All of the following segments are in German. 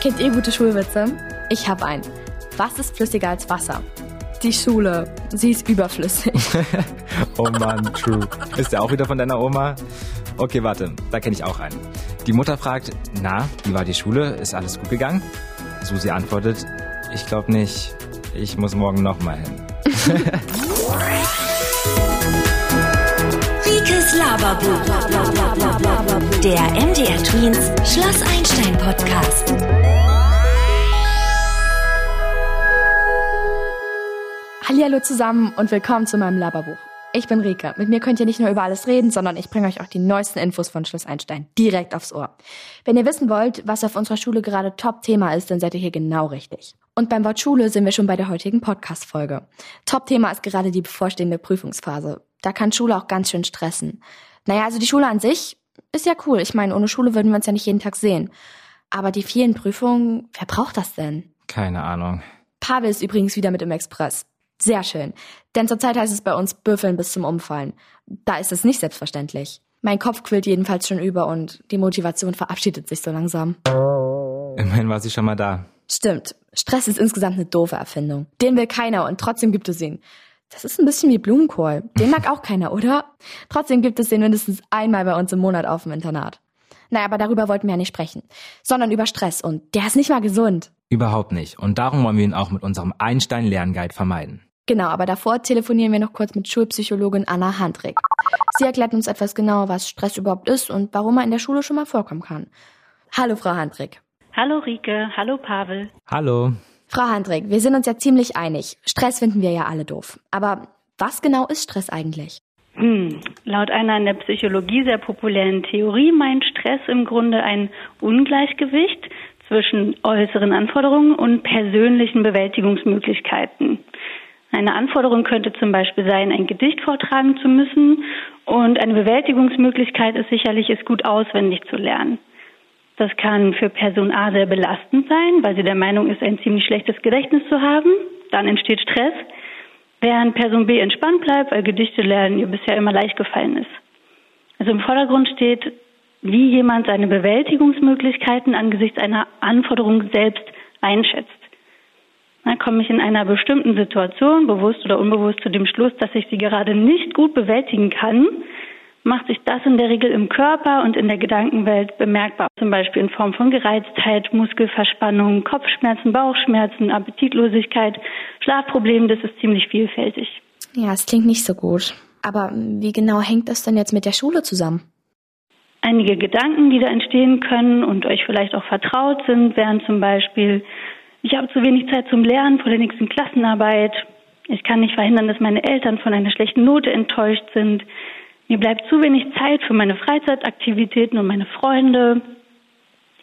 Kennt ihr gute Schulwitze? Ich habe einen. Was ist flüssiger als Wasser? Die Schule. Sie ist überflüssig. oh Mann, true. Ist der auch wieder von deiner Oma? Okay, warte, da kenne ich auch einen. Die Mutter fragt, na, wie war die Schule? Ist alles gut gegangen? Susi antwortet, ich glaube nicht. Ich muss morgen nochmal hin. Laberbuch. Der MDR Twins Schloss Einstein Podcast. Hallo zusammen und willkommen zu meinem Laberbuch. Ich bin Rike. Mit mir könnt ihr nicht nur über alles reden, sondern ich bringe euch auch die neuesten Infos von Schloss Einstein direkt aufs Ohr. Wenn ihr wissen wollt, was auf unserer Schule gerade Top-Thema ist, dann seid ihr hier genau richtig. Und beim Wort Schule sind wir schon bei der heutigen Podcast-Folge. Top-Thema ist gerade die bevorstehende Prüfungsphase. Da kann Schule auch ganz schön stressen. Naja, also die Schule an sich ist ja cool. Ich meine, ohne Schule würden wir uns ja nicht jeden Tag sehen. Aber die vielen Prüfungen, wer braucht das denn? Keine Ahnung. Pavel ist übrigens wieder mit im Express. Sehr schön. Denn zurzeit heißt es bei uns Büffeln bis zum Umfallen. Da ist es nicht selbstverständlich. Mein Kopf quillt jedenfalls schon über und die Motivation verabschiedet sich so langsam. Immerhin war sie schon mal da. Stimmt. Stress ist insgesamt eine doofe Erfindung. Den will keiner und trotzdem gibt es ihn. Das ist ein bisschen wie Blumenkohl. Den mag auch keiner, oder? Trotzdem gibt es den mindestens einmal bei uns im Monat auf dem Internat. Naja, aber darüber wollten wir ja nicht sprechen, sondern über Stress und der ist nicht mal gesund. Überhaupt nicht. Und darum wollen wir ihn auch mit unserem Einstein-Lernguide vermeiden. Genau, aber davor telefonieren wir noch kurz mit Schulpsychologin Anna Handrig. Sie erklärt uns etwas genauer, was Stress überhaupt ist und warum er in der Schule schon mal vorkommen kann. Hallo, Frau Handrig. Hallo, Rike. Hallo, Pavel. Hallo. Frau Handrig, wir sind uns ja ziemlich einig. Stress finden wir ja alle doof. Aber was genau ist Stress eigentlich? Hm. Laut einer in der Psychologie sehr populären Theorie meint Stress im Grunde ein Ungleichgewicht zwischen äußeren Anforderungen und persönlichen Bewältigungsmöglichkeiten. Eine Anforderung könnte zum Beispiel sein, ein Gedicht vortragen zu müssen. Und eine Bewältigungsmöglichkeit ist sicherlich, es gut auswendig zu lernen. Das kann für Person A sehr belastend sein, weil sie der Meinung ist, ein ziemlich schlechtes Gedächtnis zu haben. Dann entsteht Stress. Während Person B entspannt bleibt, weil Gedichte lernen ihr bisher immer leicht gefallen ist. Also im Vordergrund steht, wie jemand seine Bewältigungsmöglichkeiten angesichts einer Anforderung selbst einschätzt. Na, komme ich in einer bestimmten Situation, bewusst oder unbewusst, zu dem Schluss, dass ich sie gerade nicht gut bewältigen kann, macht sich das in der Regel im Körper und in der Gedankenwelt bemerkbar. Zum Beispiel in Form von Gereiztheit, Muskelverspannung, Kopfschmerzen, Bauchschmerzen, Appetitlosigkeit, Schlafproblemen. Das ist ziemlich vielfältig. Ja, es klingt nicht so gut. Aber wie genau hängt das denn jetzt mit der Schule zusammen? Einige Gedanken, die da entstehen können und euch vielleicht auch vertraut sind, wären zum Beispiel ich habe zu wenig Zeit zum Lernen vor der nächsten Klassenarbeit. Ich kann nicht verhindern, dass meine Eltern von einer schlechten Note enttäuscht sind. Mir bleibt zu wenig Zeit für meine Freizeitaktivitäten und meine Freunde.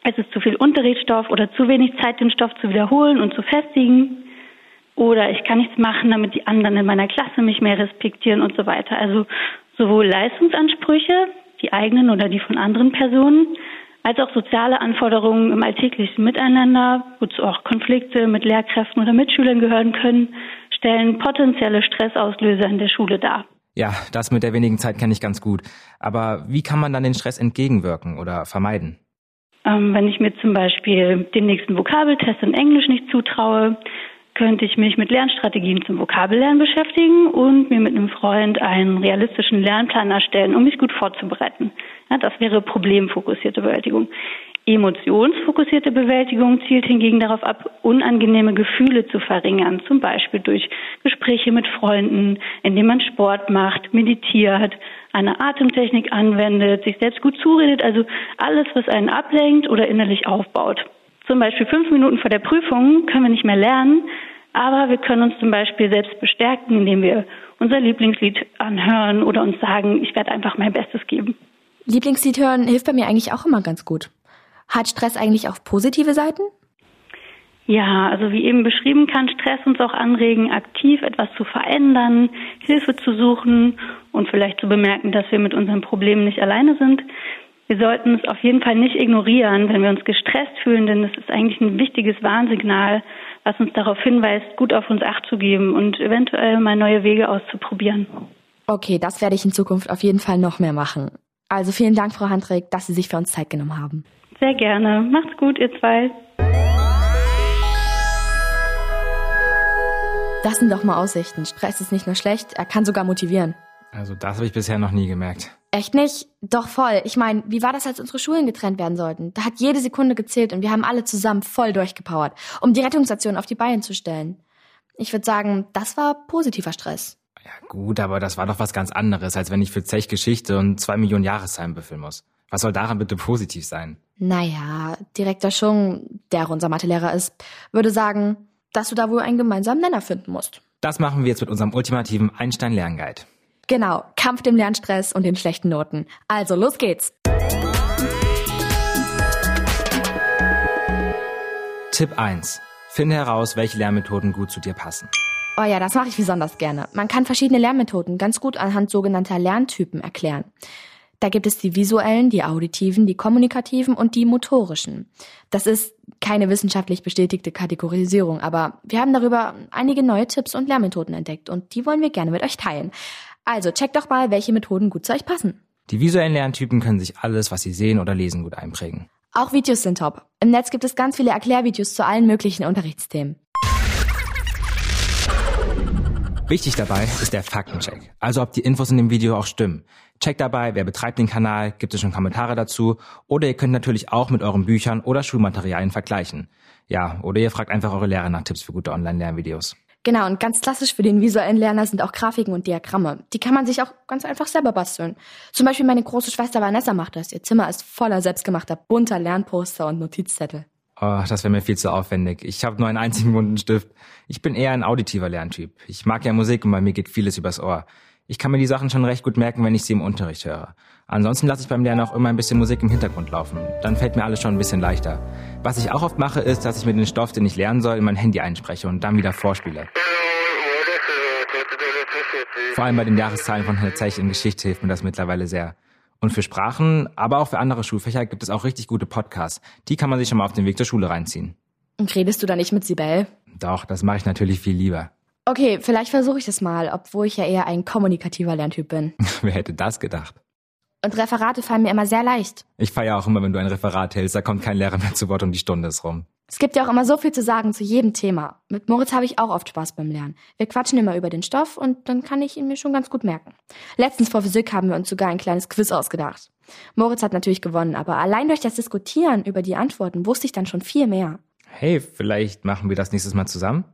Es ist zu viel Unterrichtsstoff oder zu wenig Zeit, den Stoff zu wiederholen und zu festigen. Oder ich kann nichts machen, damit die anderen in meiner Klasse mich mehr respektieren und so weiter. Also sowohl Leistungsansprüche, die eigenen oder die von anderen Personen, als auch soziale Anforderungen im alltäglichen Miteinander, wozu auch Konflikte mit Lehrkräften oder Mitschülern gehören können, stellen potenzielle Stressauslöser in der Schule dar. Ja, das mit der wenigen Zeit kenne ich ganz gut. Aber wie kann man dann den Stress entgegenwirken oder vermeiden? Ähm, wenn ich mir zum Beispiel den nächsten Vokabeltest in Englisch nicht zutraue, könnte ich mich mit Lernstrategien zum Vokabellernen beschäftigen und mir mit einem Freund einen realistischen Lernplan erstellen, um mich gut vorzubereiten. Ja, das wäre problemfokussierte Bewältigung. Emotionsfokussierte Bewältigung zielt hingegen darauf ab, unangenehme Gefühle zu verringern, zum Beispiel durch Gespräche mit Freunden, indem man Sport macht, meditiert, eine Atemtechnik anwendet, sich selbst gut zuredet, also alles, was einen ablenkt oder innerlich aufbaut. Zum Beispiel fünf Minuten vor der Prüfung können wir nicht mehr lernen, aber wir können uns zum Beispiel selbst bestärken, indem wir unser Lieblingslied anhören oder uns sagen, ich werde einfach mein Bestes geben. Lieblingslied hören hilft bei mir eigentlich auch immer ganz gut. Hat Stress eigentlich auch positive Seiten? Ja, also wie eben beschrieben, kann Stress uns auch anregen, aktiv etwas zu verändern, Hilfe zu suchen und vielleicht zu bemerken, dass wir mit unseren Problemen nicht alleine sind. Wir sollten es auf jeden Fall nicht ignorieren, wenn wir uns gestresst fühlen, denn es ist eigentlich ein wichtiges Warnsignal, was uns darauf hinweist, gut auf uns acht zu geben und eventuell mal neue Wege auszuprobieren. Okay, das werde ich in Zukunft auf jeden Fall noch mehr machen. Also vielen Dank, Frau Handrig, dass Sie sich für uns Zeit genommen haben. Sehr gerne. Macht's gut, ihr zwei. Das sind doch mal Aussichten. Stress ist nicht nur schlecht, er kann sogar motivieren. Also das habe ich bisher noch nie gemerkt. Echt nicht? Doch voll. Ich meine, wie war das, als unsere Schulen getrennt werden sollten? Da hat jede Sekunde gezählt und wir haben alle zusammen voll durchgepowert, um die Rettungsstation auf die Beine zu stellen. Ich würde sagen, das war positiver Stress. Ja gut, aber das war doch was ganz anderes, als wenn ich für Zech Geschichte und zwei Millionen Jahreszeiten büffeln muss. Was soll daran bitte positiv sein? Naja, Direktor Schung, der auch unser Mathelehrer ist, würde sagen, dass du da wohl einen gemeinsamen Nenner finden musst. Das machen wir jetzt mit unserem ultimativen Einstein-Lernguide. Genau, Kampf dem Lernstress und den schlechten Noten. Also, los geht's. Tipp 1. Finde heraus, welche Lernmethoden gut zu dir passen. Oh ja, das mache ich besonders gerne. Man kann verschiedene Lernmethoden ganz gut anhand sogenannter Lerntypen erklären. Da gibt es die visuellen, die auditiven, die kommunikativen und die motorischen. Das ist keine wissenschaftlich bestätigte Kategorisierung, aber wir haben darüber einige neue Tipps und Lernmethoden entdeckt und die wollen wir gerne mit euch teilen. Also checkt doch mal, welche Methoden gut zu euch passen. Die visuellen Lerntypen können sich alles, was sie sehen oder lesen, gut einprägen. Auch Videos sind top. Im Netz gibt es ganz viele Erklärvideos zu allen möglichen Unterrichtsthemen. Wichtig dabei ist der Faktencheck, also ob die Infos in dem Video auch stimmen. Checkt dabei, wer betreibt den Kanal, gibt es schon Kommentare dazu oder ihr könnt natürlich auch mit euren Büchern oder Schulmaterialien vergleichen. Ja, oder ihr fragt einfach eure Lehrer nach Tipps für gute Online-Lernvideos. Genau, und ganz klassisch für den visuellen Lerner sind auch Grafiken und Diagramme. Die kann man sich auch ganz einfach selber basteln. Zum Beispiel meine große Schwester Vanessa macht das. Ihr Zimmer ist voller selbstgemachter bunter Lernposter und Notizzettel. Oh, das wäre mir viel zu aufwendig. Ich habe nur einen einzigen bunten Stift. Ich bin eher ein auditiver Lerntyp. Ich mag ja Musik und bei mir geht vieles übers Ohr. Ich kann mir die Sachen schon recht gut merken, wenn ich sie im Unterricht höre. Ansonsten lasse ich beim Lernen auch immer ein bisschen Musik im Hintergrund laufen. Dann fällt mir alles schon ein bisschen leichter. Was ich auch oft mache, ist, dass ich mir den Stoff, den ich lernen soll, in mein Handy einspreche und dann wieder vorspiele. Vor allem bei den Jahreszahlen von Herr Zeich in Geschichte hilft mir das mittlerweile sehr. Und für Sprachen, aber auch für andere Schulfächer gibt es auch richtig gute Podcasts. Die kann man sich schon mal auf den Weg zur Schule reinziehen. Und redest du da nicht mit Sibel? Doch, das mache ich natürlich viel lieber. Okay, vielleicht versuche ich das mal, obwohl ich ja eher ein kommunikativer Lerntyp bin. Wer hätte das gedacht? Und Referate fallen mir immer sehr leicht. Ich feiere auch immer, wenn du ein Referat hältst, da kommt kein Lehrer mehr zu Wort und die Stunde ist rum. Es gibt ja auch immer so viel zu sagen zu jedem Thema. Mit Moritz habe ich auch oft Spaß beim Lernen. Wir quatschen immer über den Stoff und dann kann ich ihn mir schon ganz gut merken. Letztens vor Physik haben wir uns sogar ein kleines Quiz ausgedacht. Moritz hat natürlich gewonnen, aber allein durch das Diskutieren über die Antworten wusste ich dann schon viel mehr. Hey, vielleicht machen wir das nächstes Mal zusammen?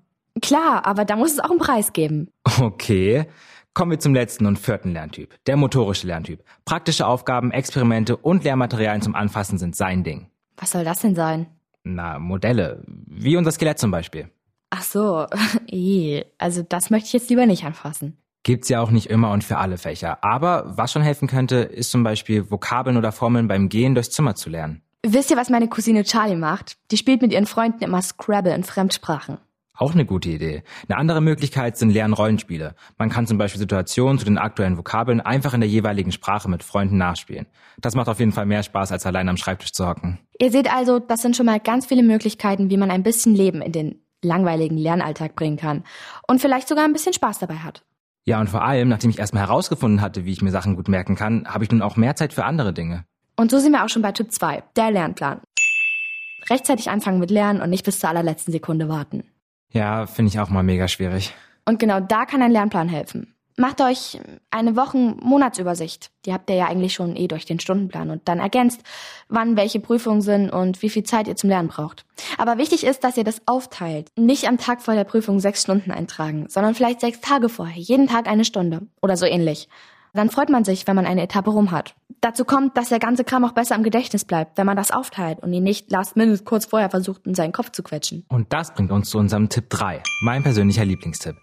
Klar, aber da muss es auch einen Preis geben. Okay. Kommen wir zum letzten und vierten Lerntyp, der motorische Lerntyp. Praktische Aufgaben, Experimente und Lehrmaterialien zum Anfassen sind sein Ding. Was soll das denn sein? Na, Modelle. Wie unser Skelett zum Beispiel. Ach so, eh. Also das möchte ich jetzt lieber nicht anfassen. Gibt's ja auch nicht immer und für alle Fächer. Aber was schon helfen könnte, ist zum Beispiel Vokabeln oder Formeln beim Gehen durchs Zimmer zu lernen. Wisst ihr, was meine Cousine Charlie macht? Die spielt mit ihren Freunden immer Scrabble in Fremdsprachen. Auch eine gute Idee. Eine andere Möglichkeit sind Lernrollenspiele. Man kann zum Beispiel Situationen zu den aktuellen Vokabeln einfach in der jeweiligen Sprache mit Freunden nachspielen. Das macht auf jeden Fall mehr Spaß, als allein am Schreibtisch zu hocken. Ihr seht also, das sind schon mal ganz viele Möglichkeiten, wie man ein bisschen Leben in den langweiligen Lernalltag bringen kann. Und vielleicht sogar ein bisschen Spaß dabei hat. Ja, und vor allem, nachdem ich erstmal herausgefunden hatte, wie ich mir Sachen gut merken kann, habe ich nun auch mehr Zeit für andere Dinge. Und so sind wir auch schon bei Tipp 2, der Lernplan. Rechtzeitig anfangen mit Lernen und nicht bis zur allerletzten Sekunde warten. Ja, finde ich auch mal mega schwierig. Und genau da kann ein Lernplan helfen. Macht euch eine Wochen-Monatsübersicht. Die habt ihr ja eigentlich schon eh durch den Stundenplan und dann ergänzt, wann welche Prüfungen sind und wie viel Zeit ihr zum Lernen braucht. Aber wichtig ist, dass ihr das aufteilt. Nicht am Tag vor der Prüfung sechs Stunden eintragen, sondern vielleicht sechs Tage vorher, jeden Tag eine Stunde oder so ähnlich. Dann freut man sich, wenn man eine Etappe rum hat. Dazu kommt, dass der ganze Kram auch besser im Gedächtnis bleibt, wenn man das aufteilt und ihn nicht last minute kurz vorher versucht, in seinen Kopf zu quetschen. Und das bringt uns zu unserem Tipp 3, mein persönlicher Lieblingstipp.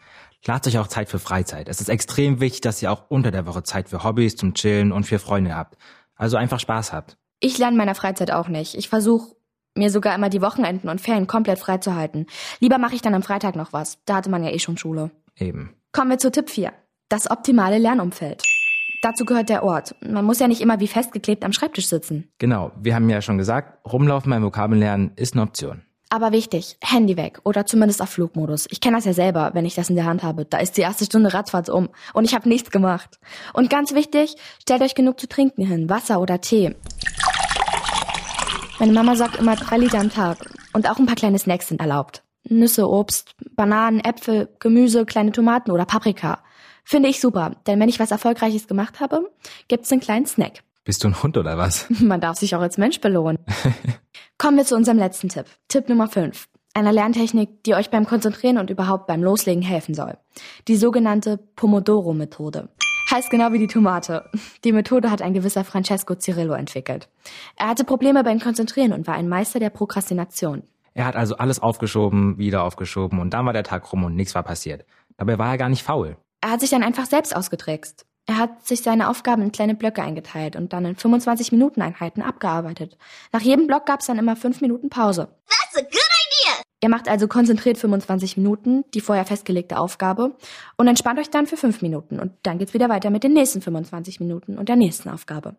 Lasst euch auch Zeit für Freizeit. Es ist extrem wichtig, dass ihr auch unter der Woche Zeit für Hobbys, zum Chillen und für Freunde habt. Also einfach Spaß habt. Ich lerne in meiner Freizeit auch nicht. Ich versuche mir sogar immer die Wochenenden und Ferien komplett frei zu halten. Lieber mache ich dann am Freitag noch was. Da hatte man ja eh schon Schule. Eben. Kommen wir zu Tipp 4. Das optimale Lernumfeld. Dazu gehört der Ort. Man muss ja nicht immer wie festgeklebt am Schreibtisch sitzen. Genau, wir haben ja schon gesagt, rumlaufen beim Vokabellernen ist eine Option. Aber wichtig, Handy weg oder zumindest auf Flugmodus. Ich kenne das ja selber, wenn ich das in der Hand habe. Da ist die erste Stunde ratzfatz um und ich habe nichts gemacht. Und ganz wichtig, stellt euch genug zu trinken hin, Wasser oder Tee. Meine Mama sagt immer drei Liter am Tag und auch ein paar kleine Snacks sind erlaubt. Nüsse, Obst, Bananen, Äpfel, Gemüse, kleine Tomaten oder Paprika. Finde ich super, denn wenn ich was Erfolgreiches gemacht habe, gibt's einen kleinen Snack. Bist du ein Hund oder was? Man darf sich auch als Mensch belohnen. Kommen wir zu unserem letzten Tipp. Tipp Nummer 5. Einer Lerntechnik, die euch beim Konzentrieren und überhaupt beim Loslegen helfen soll. Die sogenannte Pomodoro-Methode. Heißt genau wie die Tomate. Die Methode hat ein gewisser Francesco Cirillo entwickelt. Er hatte Probleme beim Konzentrieren und war ein Meister der Prokrastination. Er hat also alles aufgeschoben, wieder aufgeschoben und dann war der Tag rum und nichts war passiert. Dabei war er gar nicht faul. Er hat sich dann einfach selbst ausgetrickst. Er hat sich seine Aufgaben in kleine Blöcke eingeteilt und dann in 25 Minuten Einheiten abgearbeitet. Nach jedem Block gab es dann immer 5 Minuten Pause. That's a good idea! Ihr macht also konzentriert 25 Minuten, die vorher festgelegte Aufgabe, und entspannt euch dann für 5 Minuten. Und dann geht's wieder weiter mit den nächsten 25 Minuten und der nächsten Aufgabe.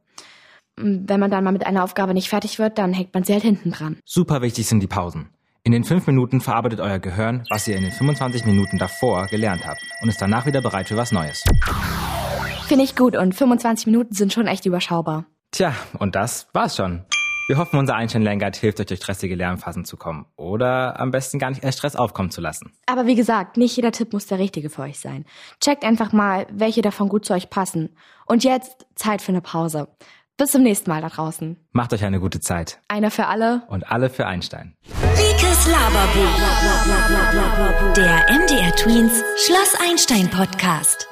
Wenn man dann mal mit einer Aufgabe nicht fertig wird, dann hängt man sie halt hinten dran. Super wichtig sind die Pausen. In den fünf Minuten verarbeitet euer Gehirn, was ihr in den 25 Minuten davor gelernt habt und ist danach wieder bereit für was Neues. Finde ich gut und 25 Minuten sind schon echt überschaubar. Tja, und das war's schon. Wir hoffen, unser Einstein-Lernguide hilft euch durch stressige Lernphasen zu kommen oder am besten gar nicht erst Stress aufkommen zu lassen. Aber wie gesagt, nicht jeder Tipp muss der richtige für euch sein. Checkt einfach mal, welche davon gut zu euch passen. Und jetzt Zeit für eine Pause. Bis zum nächsten Mal da draußen. Macht euch eine gute Zeit. Einer für alle. Und alle für Einstein. Rikes Laberbuch. Der MDR Tweens Schloss Einstein Podcast.